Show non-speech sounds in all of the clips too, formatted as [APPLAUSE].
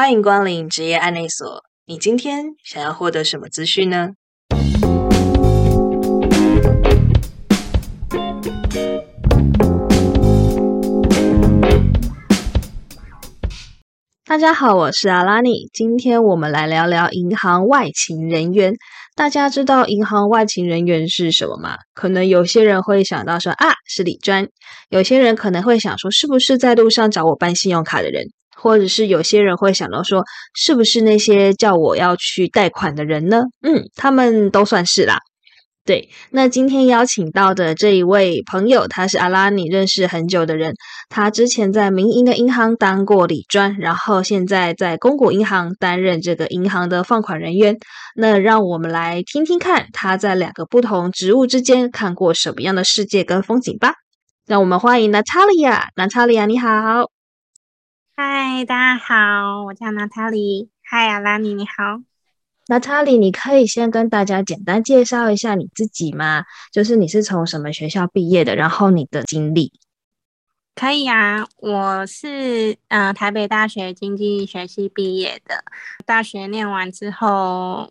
欢迎光临职业案内所。你今天想要获得什么资讯呢？大家好，我是阿拉尼。今天我们来聊聊银行外勤人员。大家知道银行外勤人员是什么吗？可能有些人会想到说啊，是李专；有些人可能会想说，是不是在路上找我办信用卡的人？或者是有些人会想到说，是不是那些叫我要去贷款的人呢？嗯，他们都算是啦。对，那今天邀请到的这一位朋友，他是阿拉尼认识很久的人。他之前在民营的银行当过理专，然后现在在公股银行担任这个银行的放款人员。那让我们来听听看他在两个不同职务之间看过什么样的世界跟风景吧。让我们欢迎娜塔莉亚，娜塔莉亚你好。嗨，大家好，我叫娜塔莉。嗨，阿拉尼你好。娜塔莉，你可以先跟大家简单介绍一下你自己吗？就是你是从什么学校毕业的，然后你的经历。可以啊，我是嗯台北大学经济学系毕业的。大学念完之后，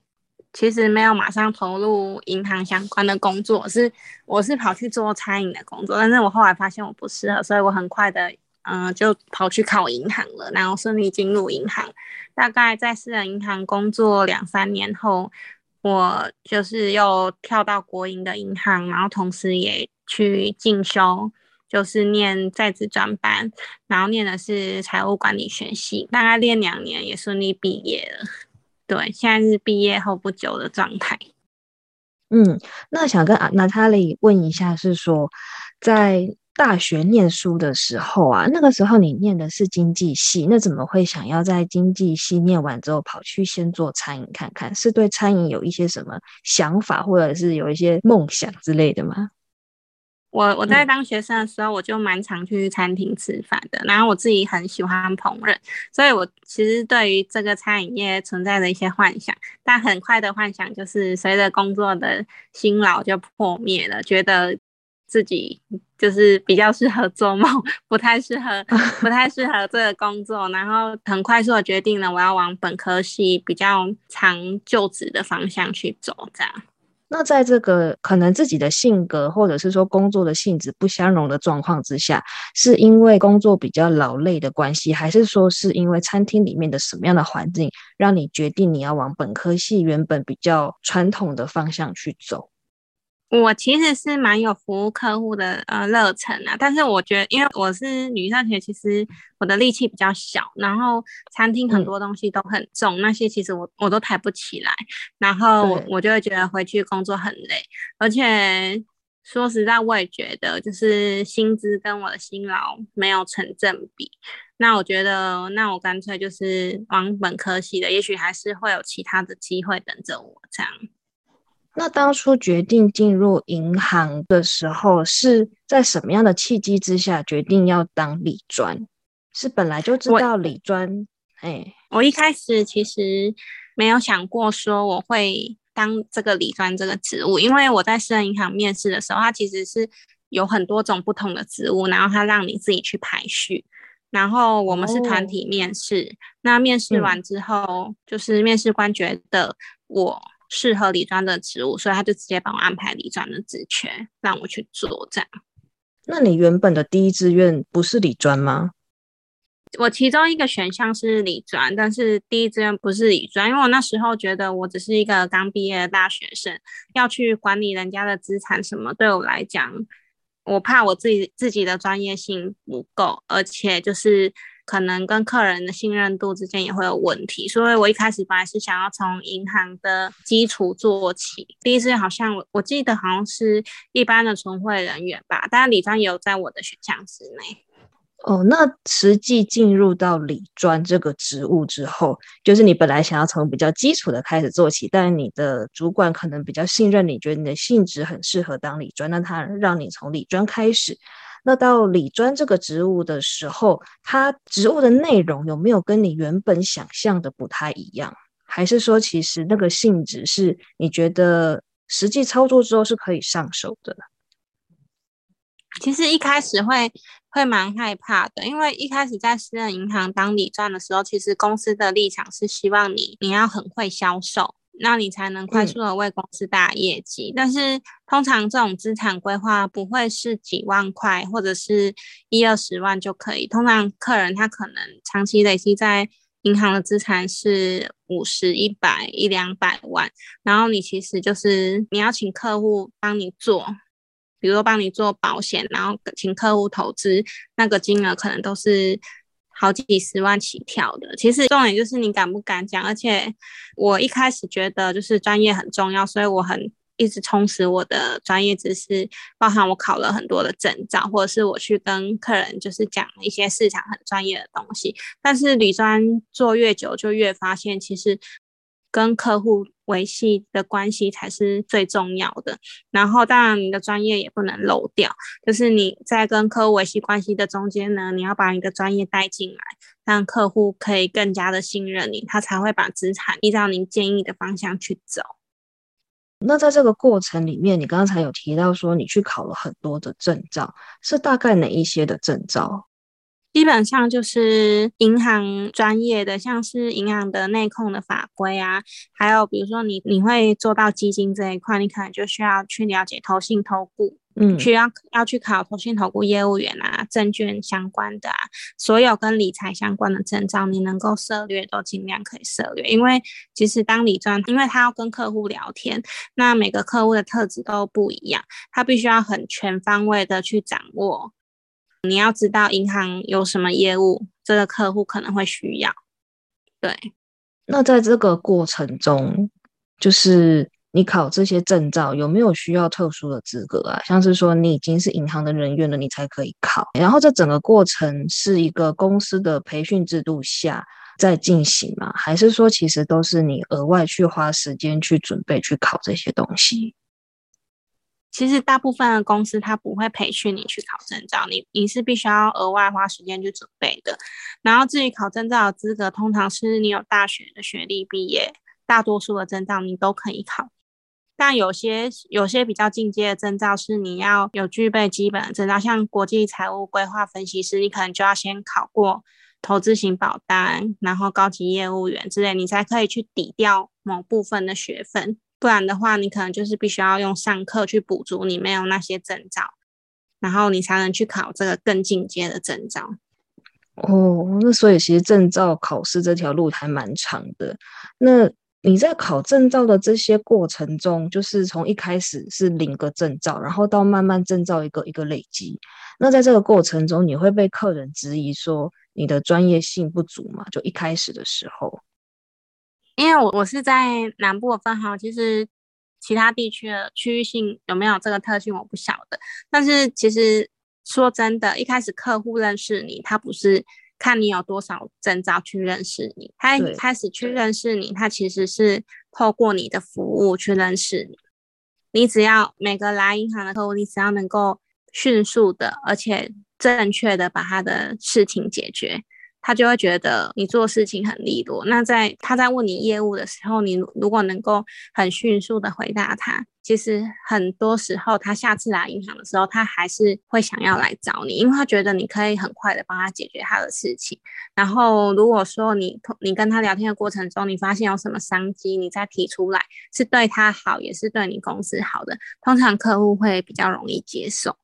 其实没有马上投入银行相关的工作，是我是跑去做餐饮的工作，但是我后来发现我不适合，所以我很快的嗯就跑去考银行了，然后顺利进入银行。大概在私人银行工作两三年后，我就是又跳到国营的银行，然后同时也去进修，就是念在职专班，然后念的是财务管理学系，大概练两年也顺利毕业了。对，现在是毕业后不久的状态。嗯，那想跟阿娜塔莉问一下，是说在。大学念书的时候啊，那个时候你念的是经济系，那怎么会想要在经济系念完之后跑去先做餐饮看看？是对餐饮有一些什么想法，或者是有一些梦想之类的吗？我我在当学生的时候，我就蛮常去餐厅吃饭的，然后我自己很喜欢烹饪，所以我其实对于这个餐饮业存在的一些幻想，但很快的幻想就是随着工作的辛劳就破灭了，觉得。自己就是比较适合做梦，不太适合，[LAUGHS] 不太适合这个工作。然后很快速的决定了，我要往本科系比较长就职的方向去走。这样。那在这个可能自己的性格或者是说工作的性质不相容的状况之下，是因为工作比较劳累的关系，还是说是因为餐厅里面的什么样的环境让你决定你要往本科系原本比较传统的方向去走？我其实是蛮有服务客户的呃热忱啊，但是我觉得，因为我是女上学，其实我的力气比较小，然后餐厅很多东西都很重，那些其实我我都抬不起来，然后我我就会觉得回去工作很累，而且说实在，我也觉得就是薪资跟我的辛劳没有成正比，那我觉得那我干脆就是往本科系的，也许还是会有其他的机会等着我这样。那当初决定进入银行的时候，是在什么样的契机之下决定要当理专？是本来就知道理专？哎，我一开始其实没有想过说我会当这个理专这个职务，因为我在私人银行面试的时候，它其实是有很多种不同的职务，然后它让你自己去排序，然后我们是团体面试，那面试完之后，就是面试官觉得我。适合理专的职务，所以他就直接帮我安排理专的职缺，让我去做这样。那你原本的第一志愿不是理专吗？我其中一个选项是理专，但是第一志愿不是理专，因为我那时候觉得我只是一个刚毕业的大学生，要去管理人家的资产什么，对我来讲，我怕我自己自己的专业性不够，而且就是。可能跟客人的信任度之间也会有问题，所以我一开始本来是想要从银行的基础做起。第一次好像我我记得好像是一般的存汇人员吧，但理专也有在我的选项之内。哦，那实际进入到理专这个职务之后，就是你本来想要从比较基础的开始做起，但你的主管可能比较信任你，觉得你的性质很适合当理专，那他让你从理专开始。那到理专这个职务的时候，它职务的内容有没有跟你原本想象的不太一样？还是说，其实那个性质是你觉得实际操作之后是可以上手的？其实一开始会会蛮害怕的，因为一开始在私人银行当理专的时候，其实公司的立场是希望你你要很会销售，那你才能快速的为公司打业绩。但是通常这种资产规划不会是几万块或者是一二十万就可以，通常客人他可能长期累积在银行的资产是五十、一百、一两百万，然后你其实就是你要请客户帮你做。比如说帮你做保险，然后请客户投资，那个金额可能都是好几十万起跳的。其实重点就是你敢不敢讲，而且我一开始觉得就是专业很重要，所以我很一直充实我的专业知识，包含我考了很多的证照，或者是我去跟客人就是讲一些市场很专业的东西。但是旅专做越久，就越发现其实。跟客户维系的关系才是最重要的，然后当然你的专业也不能漏掉，就是你在跟客户维系关系的中间呢，你要把你的专业带进来，让客户可以更加的信任你，他才会把资产依照您建议的方向去走。那在这个过程里面，你刚才有提到说你去考了很多的证照，是大概哪一些的证照？基本上就是银行专业的，像是银行的内控的法规啊，还有比如说你你会做到基金这一块，你可能就需要去了解投信投顾，嗯，需要要去考投信投顾业务员啊，证券相关的啊，所有跟理财相关的证照，你能够涉略都尽量可以涉略，因为其实当理专，因为他要跟客户聊天，那每个客户的特质都不一样，他必须要很全方位的去掌握。你要知道银行有什么业务，这个客户可能会需要。对，那在这个过程中，就是你考这些证照有没有需要特殊的资格啊？像是说你已经是银行的人员了，你才可以考。然后这整个过程是一个公司的培训制度下在进行吗？还是说其实都是你额外去花时间去准备去考这些东西？其实大部分的公司它不会培训你去考证照，你你是必须要额外花时间去准备的。然后至于考证照的资格，通常是你有大学的学历毕业，大多数的证照你都可以考。但有些有些比较进阶的证照是你要有具备基本的证照，像国际财务规划分析师，你可能就要先考过投资型保单，然后高级业务员之类，你才可以去抵掉某部分的学分。不然的话，你可能就是必须要用上课去补足你没有那些证照，然后你才能去考这个更进阶的证照。哦，那所以其实证照考试这条路还蛮长的。那你在考证照的这些过程中，就是从一开始是领个证照，然后到慢慢证照一个一个累积。那在这个过程中，你会被客人质疑说你的专业性不足吗？就一开始的时候。因为我我是在南部的分行，其实其他地区的区域性有没有这个特性我不晓得。但是其实说真的，一开始客户认识你，他不是看你有多少证照去认识你，他一开始去认识你，他其实是透过你的服务去认识你。你只要每个来银行的客户，你只要能够迅速的而且正确的把他的事情解决。他就会觉得你做事情很利落。那在他在问你业务的时候，你如果能够很迅速的回答他，其实很多时候他下次来银行的时候，他还是会想要来找你，因为他觉得你可以很快的帮他解决他的事情。然后如果说你你跟他聊天的过程中，你发现有什么商机，你再提出来，是对他好，也是对你公司好的，通常客户会比较容易接受。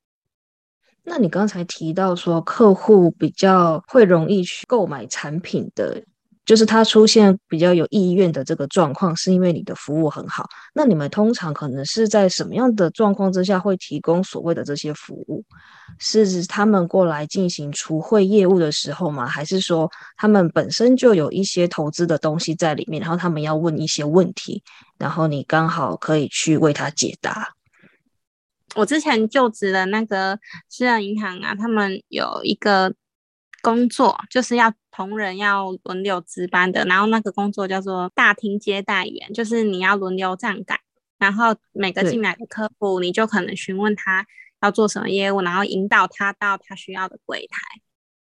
那你刚才提到说，客户比较会容易去购买产品的，就是他出现比较有意愿的这个状况，是因为你的服务很好。那你们通常可能是在什么样的状况之下会提供所谓的这些服务？是指他们过来进行除汇业务的时候吗？还是说他们本身就有一些投资的东西在里面，然后他们要问一些问题，然后你刚好可以去为他解答？我之前就职的那个私人银行啊，他们有一个工作，就是要同仁要轮流值班的。然后那个工作叫做大厅接待员，就是你要轮流站岗，然后每个进来的客户，你就可能询问他要做什么业务，然后引导他到他需要的柜台。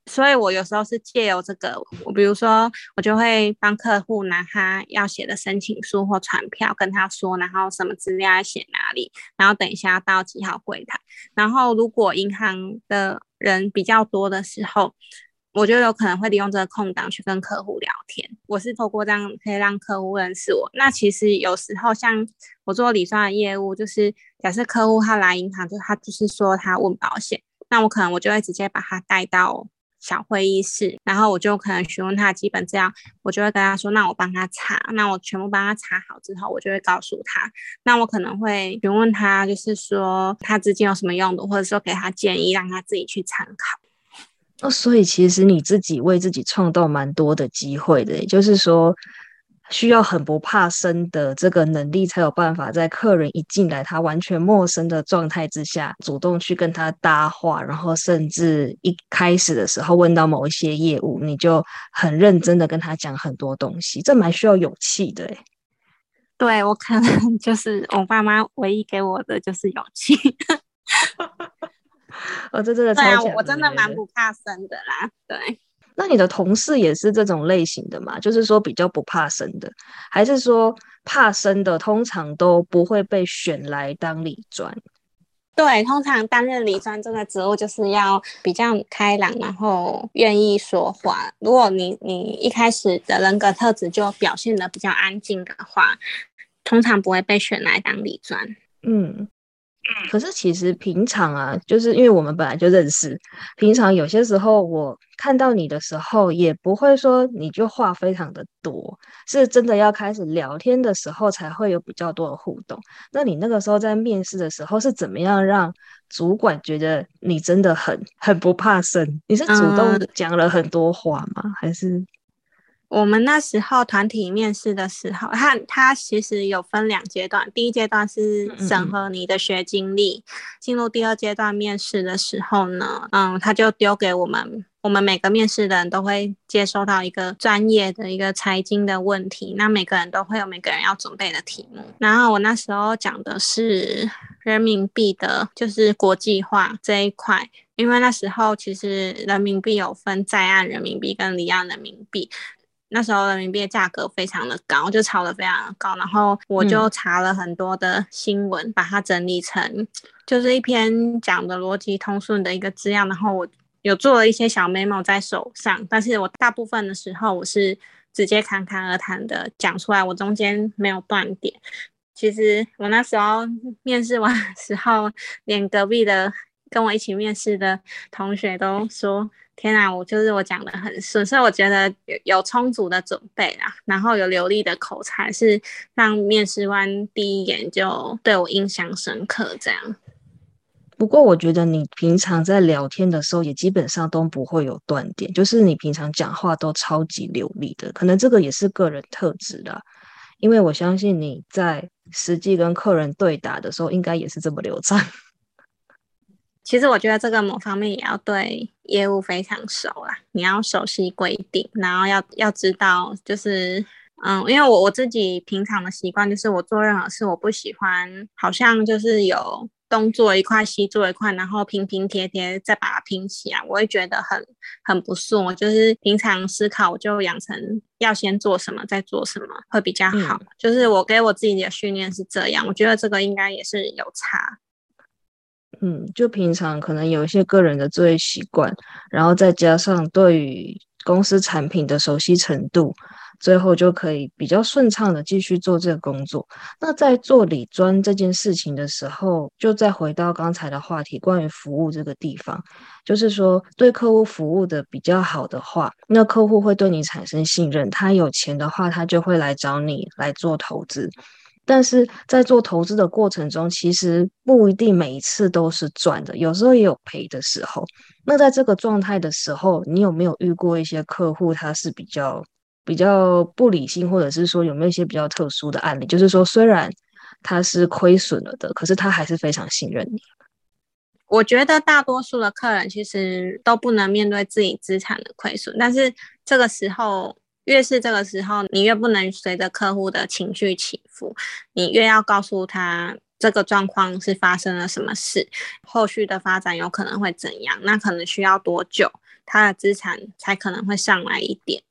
所以我有时候是借由这个，我比如说我就会帮客户拿他要写的申请书或传票跟他说，然后什么资料要写哪里，然后等一下到几号柜台。然后如果银行的人比较多的时候，我就有可能会利用这个空档去跟客户聊天。我是透过这样可以让客户认识我。那其实有时候像我做理算的业务，就是假设客户他来银行，就他就是说他问保险，那我可能我就会直接把他带到。小会议室，然后我就可能询问他基本这样，我就会跟他说，那我帮他查，那我全部帮他查好之后，我就会告诉他，那我可能会询问他，就是说他资金有什么用的，或者说给他建议，让他自己去参考。哦，所以其实你自己为自己创造蛮多的机会的，也就是说。需要很不怕生的这个能力，才有办法在客人一进来，他完全陌生的状态之下，主动去跟他搭话，然后甚至一开始的时候问到某一些业务，你就很认真的跟他讲很多东西，这蛮需要勇气的。对我可能就是我爸妈唯一给我的就是勇气。[LAUGHS] 哦，这真的对啊，我真的蛮不怕生的啦，对。那你的同事也是这种类型的吗？就是说比较不怕生的，还是说怕生的通常都不会被选来当理专？对，通常担任理专这个职务就是要比较开朗，然后愿意说话。如果你你一开始的人格特质就表现的比较安静的话，通常不会被选来当理专。嗯。可是其实平常啊，就是因为我们本来就认识，平常有些时候我看到你的时候，也不会说你就话非常的多，是真的要开始聊天的时候才会有比较多的互动。那你那个时候在面试的时候是怎么样让主管觉得你真的很很不怕生？你是主动讲了很多话吗？还是？我们那时候团体面试的时候，他他其实有分两阶段，第一阶段是审核你的学经历，进入第二阶段面试的时候呢，嗯，他就丢给我们，我们每个面试的人都会接收到一个专业的一个财经的问题，那每个人都会有每个人要准备的题目，然后我那时候讲的是人民币的，就是国际化这一块，因为那时候其实人民币有分在岸人民币跟离岸人民币。那时候人民币的价格非常的高，就炒得非常的高，然后我就查了很多的新闻，把它整理成就是一篇讲的逻辑通顺的一个资料，然后我有做了一些小 memo 在手上，但是我大部分的时候我是直接侃侃而谈的讲出来，我中间没有断点。其实我那时候面试完时候，连隔壁的跟我一起面试的同学都说。天啊，我就是我讲的很顺，所以我觉得有有充足的准备啦，然后有流利的口才，是让面试官第一眼就对我印象深刻。这样。不过我觉得你平常在聊天的时候，也基本上都不会有断点，就是你平常讲话都超级流利的，可能这个也是个人特质啦。因为我相信你在实际跟客人对答的时候，应该也是这么流畅。其实我觉得这个某方面也要对业务非常熟啦，你要熟悉规定，然后要要知道，就是嗯，因为我我自己平常的习惯就是我做任何事，我不喜欢好像就是有东做一块西做一块，然后拼拼贴贴再把它拼起来，我会觉得很很不顺。我就是平常思考，我就养成要先做什么再做什么会比较好。就是我给我自己的训练是这样，我觉得这个应该也是有差。嗯，就平常可能有一些个人的作业习惯，然后再加上对于公司产品的熟悉程度，最后就可以比较顺畅的继续做这个工作。那在做理专这件事情的时候，就再回到刚才的话题，关于服务这个地方，就是说对客户服务的比较好的话，那客户会对你产生信任，他有钱的话，他就会来找你来做投资。但是在做投资的过程中，其实不一定每一次都是赚的，有时候也有赔的时候。那在这个状态的时候，你有没有遇过一些客户，他是比较比较不理性，或者是说有没有一些比较特殊的案例？就是说，虽然他是亏损了的，可是他还是非常信任你。我觉得大多数的客人其实都不能面对自己资产的亏损，但是这个时候。越是这个时候，你越不能随着客户的情绪起伏，你越要告诉他这个状况是发生了什么事，后续的发展有可能会怎样，那可能需要多久，他的资产才可能会上来一点。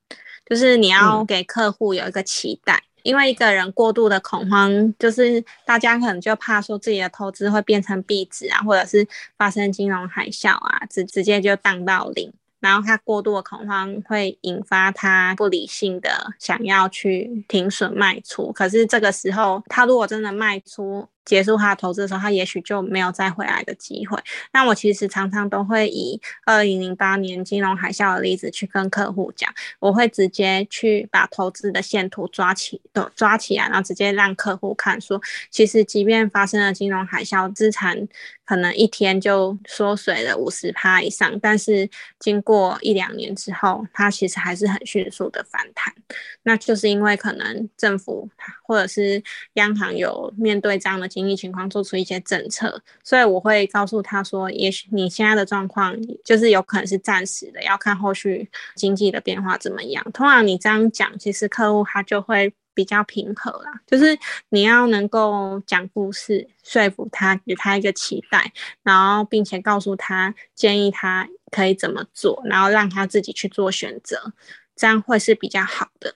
就是你要给客户有一个期待，因为一个人过度的恐慌，就是大家可能就怕说自己的投资会变成壁纸啊，或者是发生金融海啸啊，直直接就荡到零。然后他过度的恐慌会引发他不理性的想要去停损卖出，可是这个时候他如果真的卖出。结束他投资的时候，他也许就没有再回来的机会。那我其实常常都会以二零零八年金融海啸的例子去跟客户讲，我会直接去把投资的线图抓起，都抓起来，然后直接让客户看，说其实即便发生了金融海啸，资产可能一天就缩水了五十趴以上，但是经过一两年之后，它其实还是很迅速的反弹。那就是因为可能政府或者是央行有面对这样的。经济情况做出一些政策，所以我会告诉他说，也许你现在的状况就是有可能是暂时的，要看后续经济的变化怎么样。通常你这样讲，其实客户他就会比较平和啦。就是你要能够讲故事，说服他，给他一个期待，然后并且告诉他建议他可以怎么做，然后让他自己去做选择，这样会是比较好的。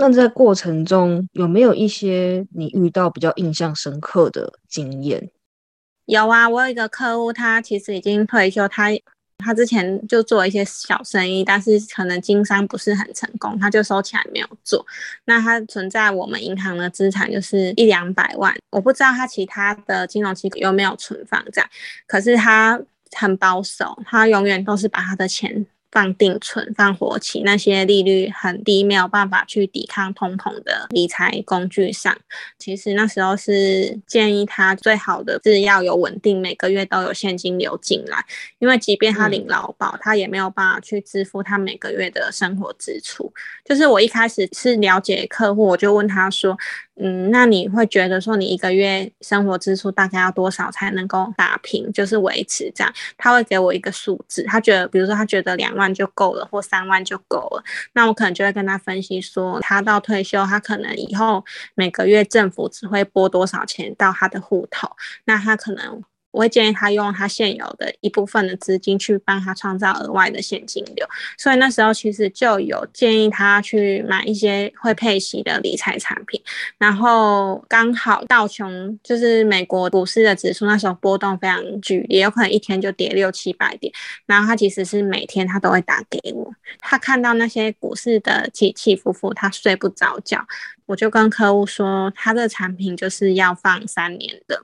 那在过程中有没有一些你遇到比较印象深刻的经验？有啊，我有一个客户，他其实已经退休，他他之前就做一些小生意，但是可能经商不是很成功，他就收起来没有做。那他存在我们银行的资产就是一两百万，我不知道他其他的金融机构有没有存放在，可是他很保守，他永远都是把他的钱。放定存、放活期那些利率很低，没有办法去抵抗通膨的理财工具上，其实那时候是建议他最好的是要有稳定，每个月都有现金流进来，因为即便他领劳保，他也没有办法去支付他每个月的生活支出。就是我一开始是了解客户，我就问他说。嗯，那你会觉得说你一个月生活支出大概要多少才能够打平，就是维持这样？他会给我一个数字，他觉得，比如说他觉得两万就够了，或三万就够了，那我可能就会跟他分析说，他到退休，他可能以后每个月政府只会拨多少钱到他的户头，那他可能。我会建议他用他现有的一部分的资金去帮他创造额外的现金流，所以那时候其实就有建议他去买一些会配息的理财产品。然后刚好道琼就是美国股市的指数，那时候波动非常剧烈，有可能一天就跌六七百点。然后他其实是每天他都会打给我，他看到那些股市的起起伏伏，他睡不着觉。我就跟客户说，他的产品就是要放三年的。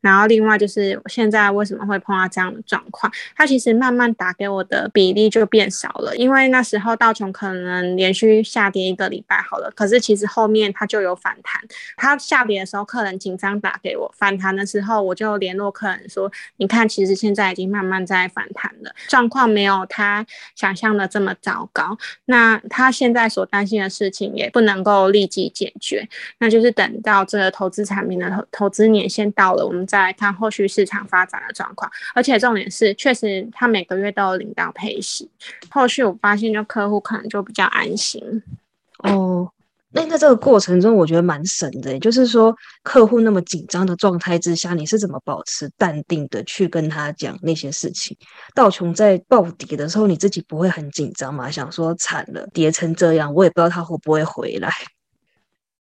然后另外就是现在为什么会碰到这样的状况？他其实慢慢打给我的比例就变少了，因为那时候道琼可能连续下跌一个礼拜好了，可是其实后面它就有反弹。它下跌的时候，客人紧张打给我；反弹的时候，我就联络客人说：“你看，其实现在已经慢慢在反弹了，状况没有他想象的这么糟糕。那他现在所担心的事情也不能够立即解决，那就是等到这个投资产品的投投资年限到了，我们。再来看后续市场发展的状况，而且重点是，确实他每个月都有领到配息。后续我发现，就客户可能就比较安心。哦，那在这个过程中，我觉得蛮神的，就是说客户那么紧张的状态之下，你是怎么保持淡定的去跟他讲那些事情？道琼在暴跌的时候，你自己不会很紧张吗？想说惨了，跌成这样，我也不知道他会不会回来。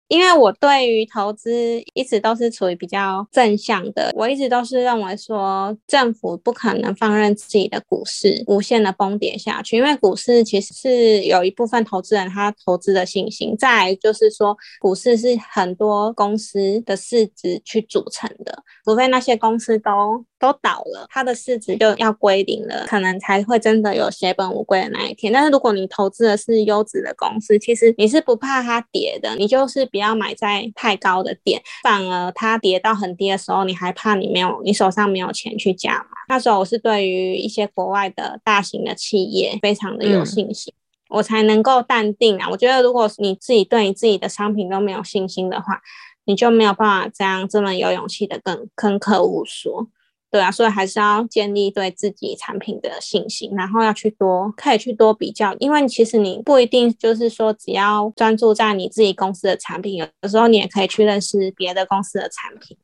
因为我对于投资一直都是处于比较正向的，我一直都是认为说政府不可能放任自己的股市无限的崩跌下去，因为股市其实是有一部分投资人他投资的信心，再就是说股市是很多公司的市值去组成的，除非那些公司都。都倒了，它的市值就要归零了，可能才会真的有血本无归的那一天。但是如果你投资的是优质的公司，其实你是不怕它跌的，你就是不要买在太高的点，反而它跌到很低的时候，你还怕你没有，你手上没有钱去加嘛？那时候我是对于一些国外的大型的企业非常的有信心，我才能够淡定啊。我觉得如果你自己对你自己的商品都没有信心的话，你就没有办法这样这么有勇气的跟跟客户说。对啊，所以还是要建立对自己产品的信心，然后要去多可以去多比较，因为其实你不一定就是说只要专注在你自己公司的产品，有的时候你也可以去认识别的公司的产品。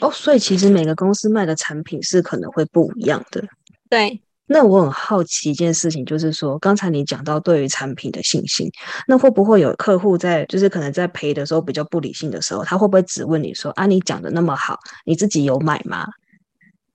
哦，所以其实每个公司卖的产品是可能会不一样的。对。那我很好奇一件事情，就是说刚才你讲到对于产品的信心，那会不会有客户在就是可能在赔的时候比较不理性的时候，他会不会只问你说啊，你讲的那么好，你自己有买吗？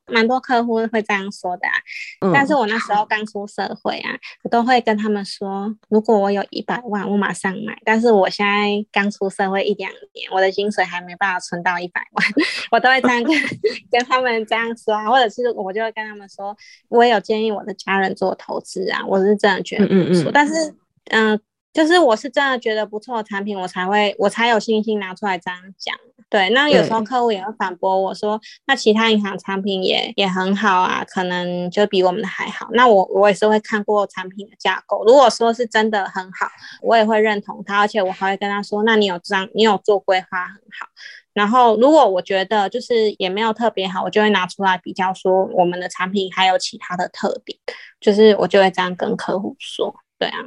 蛮多客户会这样说的啊，但是我那时候刚出社会啊，我都会跟他们说，如果我有一百万，我马上买。但是我现在刚出社会一两年，我的薪水还没办法存到一百万，[LAUGHS] 我都会这样跟 [LAUGHS] 跟他们这样说啊，或者是我就会跟他们说，我也有建议我的家人做投资啊，我是真的觉得不错，但是嗯。就是我是真的觉得不错的产品，我才会我才有信心拿出来这样讲。对，那有时候客户也会反驳我说，那其他银行产品也也很好啊，可能就比我们的还好。那我我也是会看过产品的架构，如果说是真的很好，我也会认同他，而且我还会跟他说，那你有这样，你有做规划很好。然后如果我觉得就是也没有特别好，我就会拿出来比较，说我们的产品还有其他的特点，就是我就会这样跟客户说，对啊。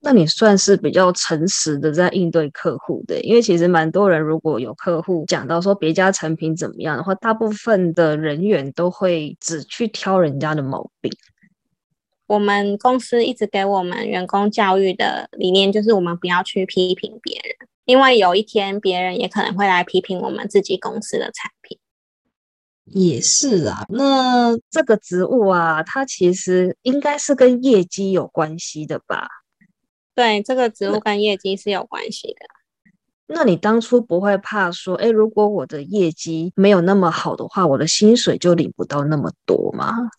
那你算是比较诚实的在应对客户的，因为其实蛮多人如果有客户讲到说别家产品怎么样的话，大部分的人员都会只去挑人家的毛病。我们公司一直给我们员工教育的理念就是，我们不要去批评别人，因为有一天别人也可能会来批评我们自己公司的产品。也是啊，那这个职务啊，它其实应该是跟业绩有关系的吧？对，这个职务跟业绩是有关系的。那你当初不会怕说，哎，如果我的业绩没有那么好的话，我的薪水就领不到那么多吗？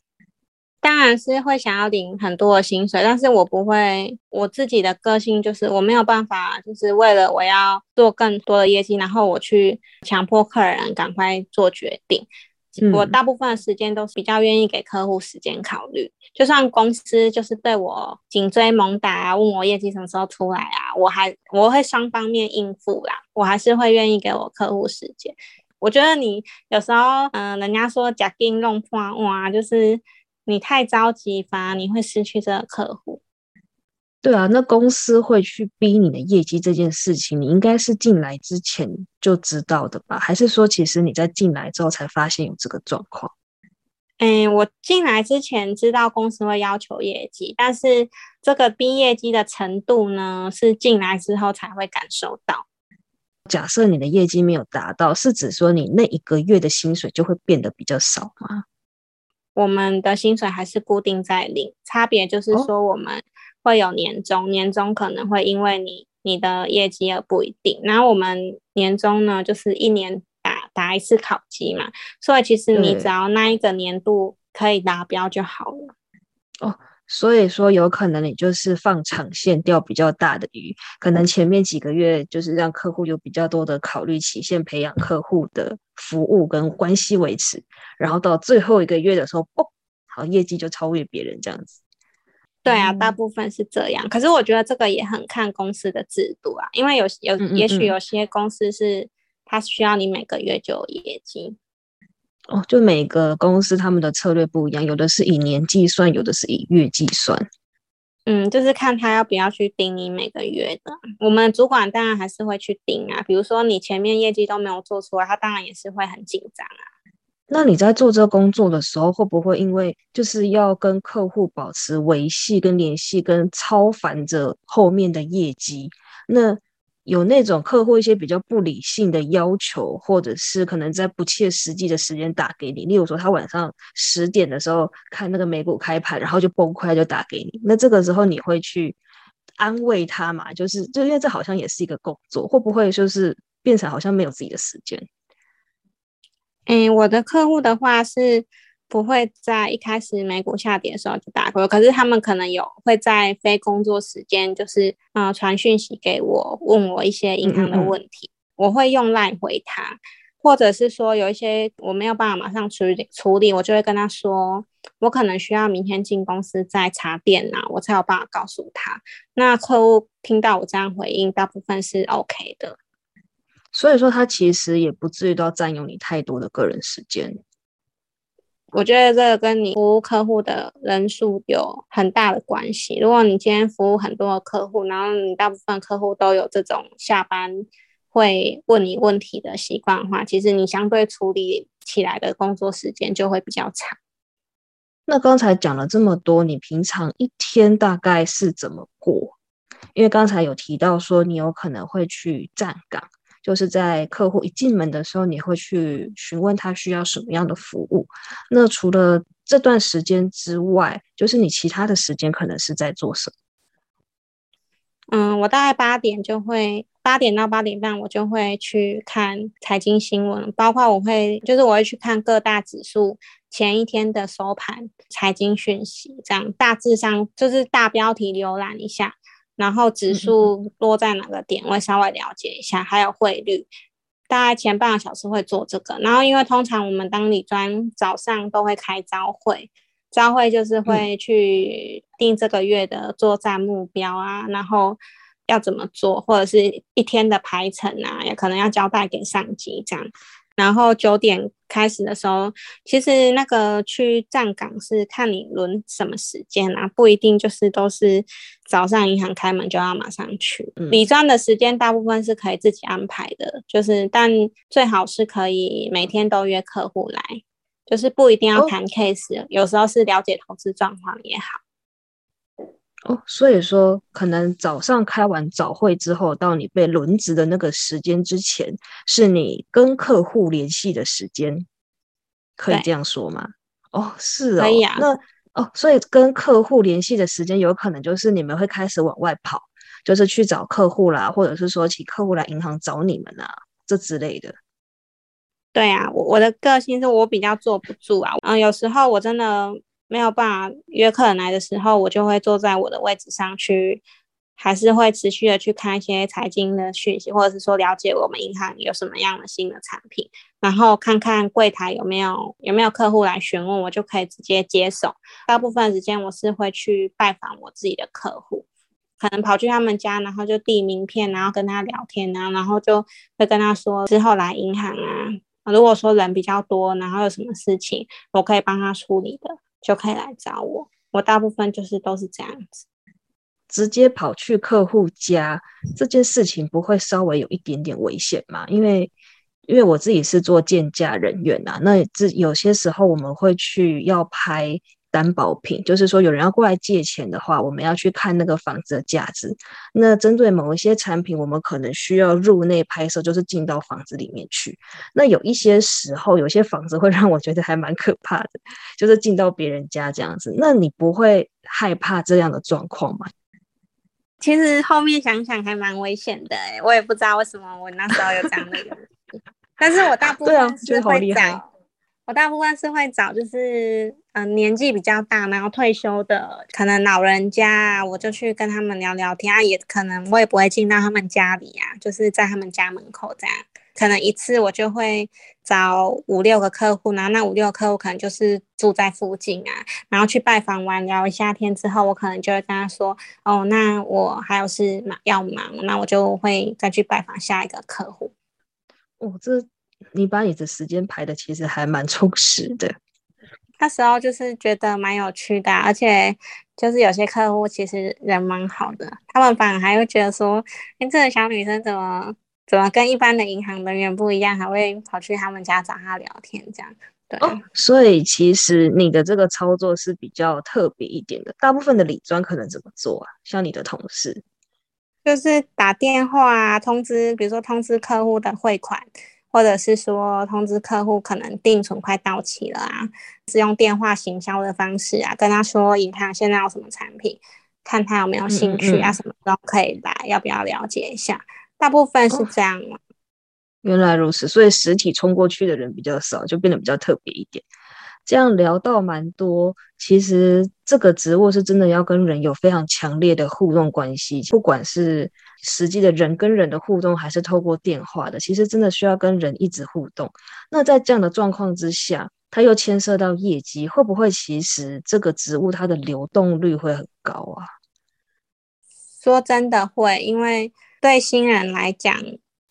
当然是会想要领很多的薪水，但是我不会，我自己的个性就是我没有办法，就是为了我要做更多的业绩，然后我去强迫客人赶快做决定。我大部分的时间都是比较愿意给客户时间考虑，就算公司就是对我紧追猛打啊，问我业绩什么时候出来啊，我还我会双方面应付啦，我还是会愿意给我客户时间。我觉得你有时候，嗯，人家说假定弄破哇，就是你太着急，反而你会失去这个客户。对啊，那公司会去逼你的业绩这件事情，你应该是进来之前就知道的吧？还是说，其实你在进来之后才发现有这个状况？嗯，我进来之前知道公司会要求业绩，但是这个逼业绩的程度呢，是进来之后才会感受到。假设你的业绩没有达到，是指说你那一个月的薪水就会变得比较少吗？我们的薪水还是固定在零，差别就是说我们。会有年终，年终可能会因为你你的业绩而不一定。然后我们年终呢，就是一年打打一次考绩嘛，所以其实你只要那一个年度可以达标就好了。哦，所以说有可能你就是放长线钓比较大的鱼，可能前面几个月就是让客户有比较多的考虑期限，培养客户的服务跟关系维持，然后到最后一个月的时候，嘣，好业绩就超越别人这样子。对啊，大部分是这样。可是我觉得这个也很看公司的制度啊，因为有有也许有些公司是它需要你每个月就有业绩。哦，就每个公司他们的策略不一样，有的是以年计算，有的是以月计算。嗯，就是看他要不要去盯你每个月的。我们主管当然还是会去盯啊，比如说你前面业绩都没有做出来，他当然也是会很紧张啊。那你在做这个工作的时候，会不会因为就是要跟客户保持维系跟联系，跟超凡着后面的业绩？那有那种客户一些比较不理性的要求，或者是可能在不切实际的时间打给你，例如说他晚上十点的时候看那个美股开盘，然后就崩溃就打给你，那这个时候你会去安慰他嘛？就是就因为这好像也是一个工作，会不会就是变成好像没有自己的时间？嗯，我的客户的话是不会在一开始美股下跌的时候就打给我，可是他们可能有会在非工作时间，就是呃传讯息给我，问我一些银行的问题，我会用 line 回他，或者是说有一些我没有办法马上处理处理，我就会跟他说，我可能需要明天进公司再查电脑，我才有办法告诉他。那客户听到我这样回应，大部分是 OK 的。所以说，他其实也不至于都要占用你太多的个人时间。我觉得这个跟你服务客户的人数有很大的关系。如果你今天服务很多的客户，然后你大部分客户都有这种下班会问你问题的习惯的话，其实你相对处理起来的工作时间就会比较长。那刚才讲了这么多，你平常一天大概是怎么过？因为刚才有提到说，你有可能会去站岗，就是在客户一进门的时候，你会去询问他需要什么样的服务。那除了这段时间之外，就是你其他的时间可能是在做什么？嗯，我大概八点就会，八点到八点半，我就会去看财经新闻，包括我会，就是我会去看各大指数前一天的收盘财经讯息，这样大致上就是大标题浏览一下，然后指数落在哪个点位稍微了解一下，还有汇率，大概前半个小时会做这个，然后因为通常我们当理专早上都会开招会。招会就是会去定这个月的作战目标啊，然后要怎么做，或者是一天的排程啊，也可能要交代给上级这样。然后九点开始的时候，其实那个去站岗是看你轮什么时间啊，不一定就是都是早上银行开门就要马上去。理专的时间大部分是可以自己安排的，就是但最好是可以每天都约客户来。就是不一定要谈 case，有时候是了解投资状况也好。哦，所以说可能早上开完早会之后，到你被轮值的那个时间之前，是你跟客户联系的时间，可以这样说吗？哦，是哦，可以啊。那哦，所以跟客户联系的时间，有可能就是你们会开始往外跑，就是去找客户啦，或者是说请客户来银行找你们啊，这之类的。对啊，我我的个性是我比较坐不住啊，嗯，有时候我真的没有办法约客人来的时候，我就会坐在我的位置上去，还是会持续的去看一些财经的讯息，或者是说了解我们银行有什么样的新的产品，然后看看柜台有没有有没有客户来询问，我就可以直接接手。大部分时间我是会去拜访我自己的客户，可能跑去他们家，然后就递名片，然后跟他聊天啊，然后就会跟他说之后来银行啊。如果说人比较多，然后有什么事情我可以帮他处理的，就可以来找我。我大部分就是都是这样子，直接跑去客户家这件事情不会稍微有一点点危险吗？因为因为我自己是做建价人员呐，那这有些时候我们会去要拍。担保品就是说，有人要过来借钱的话，我们要去看那个房子的价值。那针对某一些产品，我们可能需要入内拍摄，就是进到房子里面去。那有一些时候，有些房子会让我觉得还蛮可怕的，就是进到别人家这样子。那你不会害怕这样的状况吗？其实后面想想还蛮危险的，哎，我也不知道为什么我那时候有这样的但是我大部分是会找。我大部分是会找，就是嗯年纪比较大，然后退休的，可能老人家，我就去跟他们聊聊天啊。也可能我也不会进到他们家里啊，就是在他们家门口这样。可能一次我就会找五六个客户，然后那五六个客户可能就是住在附近啊，然后去拜访完聊一下天之后，我可能就会跟他说，哦，那我还有事忙要忙，那我就会再去拜访下一个客户。哦，这。你把你的时间排的其实还蛮充实的，那时候就是觉得蛮有趣的，而且就是有些客户其实人蛮好的，他们反而还会觉得说，哎，这个小女生怎么怎么跟一般的银行人员不一样，还会跑去他们家找他聊天这样。对，所以其实你的这个操作是比较特别一点的，大部分的理专可能怎么做啊？像你的同事，就是打电话通知，比如说通知客户的汇款。或者是说通知客户可能定存快到期了啊，是用电话行销的方式啊，跟他说银行现在有什么产品，看他有没有兴趣啊，什么时候可以来，要不要了解一下？大部分是这样。原来如此，所以实体冲过去的人比较少，就变得比较特别一点。这样聊到蛮多，其实这个职务是真的要跟人有非常强烈的互动关系，不管是实际的人跟人的互动，还是透过电话的，其实真的需要跟人一直互动。那在这样的状况之下，它又牵涉到业绩，会不会其实这个职务它的流动率会很高啊？说真的会，因为对新人来讲。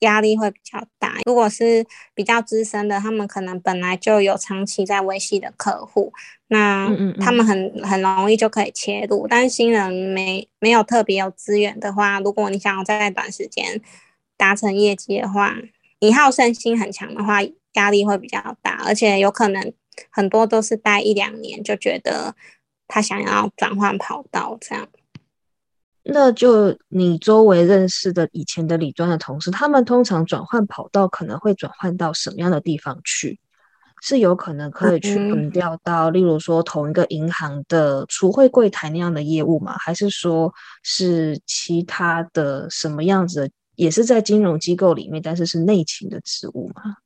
压力会比较大。如果是比较资深的，他们可能本来就有长期在维系的客户，那他们很很容易就可以切入。但是新人没没有特别有资源的话，如果你想要在短时间达成业绩的话，你好胜心很强的话，压力会比较大，而且有可能很多都是待一两年就觉得他想要转换跑道这样。那就你周围认识的以前的理专的同事，他们通常转换跑道可能会转换到什么样的地方去？是有可能可以去轮调到，例如说同一个银行的储汇柜台那样的业务吗？还是说是其他的什么样子？也是在金融机构里面，但是是内勤的职务吗？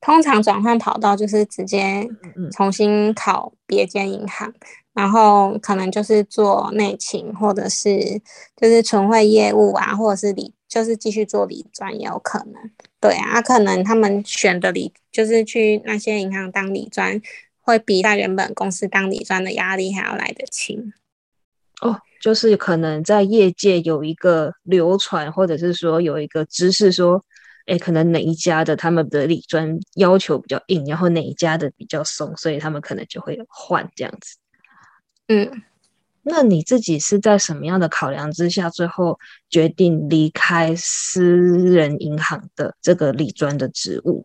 通常转换跑道就是直接重新考别间银行。然后可能就是做内勤，或者是就是存汇业务啊，或者是理，就是继续做理专也有可能。对啊，可能他们选的理，就是去那些银行当理专，会比在原本公司当理专的压力还要来得轻。哦，就是可能在业界有一个流传，或者是说有一个知识说，哎，可能哪一家的他们的理专要求比较硬，然后哪一家的比较松，所以他们可能就会换这样子。嗯，那你自己是在什么样的考量之下，最后决定离开私人银行的这个理专的职务？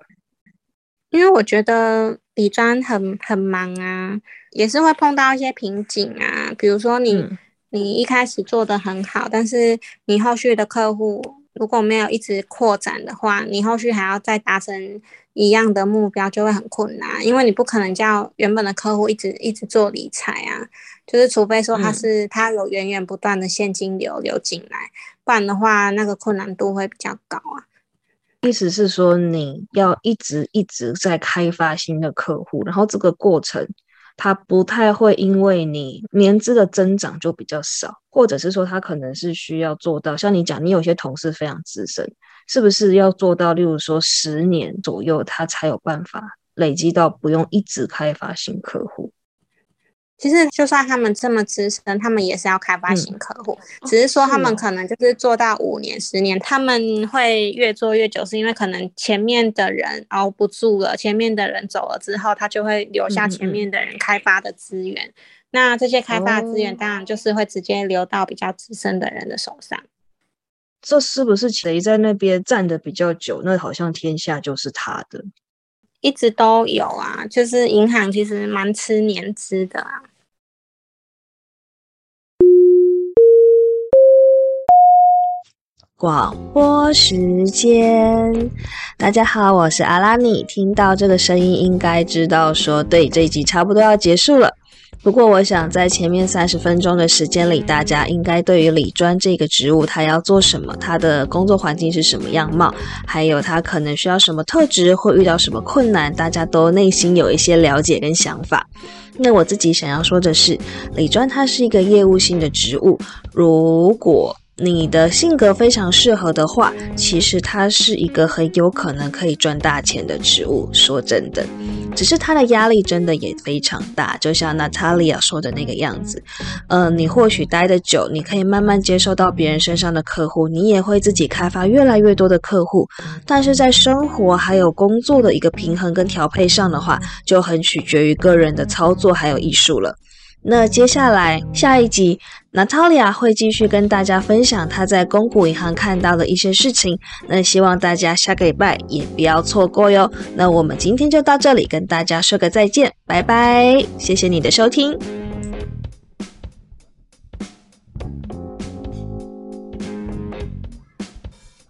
因为我觉得理专很很忙啊，也是会碰到一些瓶颈啊，比如说你你一开始做的很好，但是你后续的客户如果没有一直扩展的话，你后续还要再达成。一样的目标就会很困难，因为你不可能叫原本的客户一直一直做理财啊，就是除非说他是他有源源不断的现金流流进来，不然的话那个困难度会比较高啊。意思是说你要一直一直在开发新的客户，然后这个过程它不太会因为你年资的增长就比较少，或者是说他可能是需要做到像你讲，你有些同事非常资深。是不是要做到，例如说十年左右，他才有办法累积到不用一直开发新客户？其实，就算他们这么资深，他们也是要开发新客户，只是说他们可能就是做到五年、十年，他们会越做越久，是因为可能前面的人熬不住了，前面的人走了之后，他就会留下前面的人开发的资源。那这些开发资源，当然就是会直接流到比较资深的人的手上。这是不是谁在那边站的比较久？那好像天下就是他的，一直都有啊。就是银行其实蛮吃年资的啊。广播时间，大家好，我是阿拉尼。听到这个声音，应该知道说，对，这一集差不多要结束了。不过，我想在前面三十分钟的时间里，大家应该对于李专这个职务，他要做什么，他的工作环境是什么样貌，还有他可能需要什么特质，会遇到什么困难，大家都内心有一些了解跟想法。那我自己想要说的是，李专它是一个业务性的职务，如果你的性格非常适合的话，其实它是一个很有可能可以赚大钱的职务。说真的。只是他的压力真的也非常大，就像娜塔莉亚说的那个样子。嗯，你或许待得久，你可以慢慢接受到别人身上的客户，你也会自己开发越来越多的客户。但是在生活还有工作的一个平衡跟调配上的话，就很取决于个人的操作还有艺术了。那接下来下一集，Natalia 会继续跟大家分享她在公股银行看到的一些事情。那希望大家下个礼拜也不要错过哟。那我们今天就到这里，跟大家说个再见，拜拜，谢谢你的收听。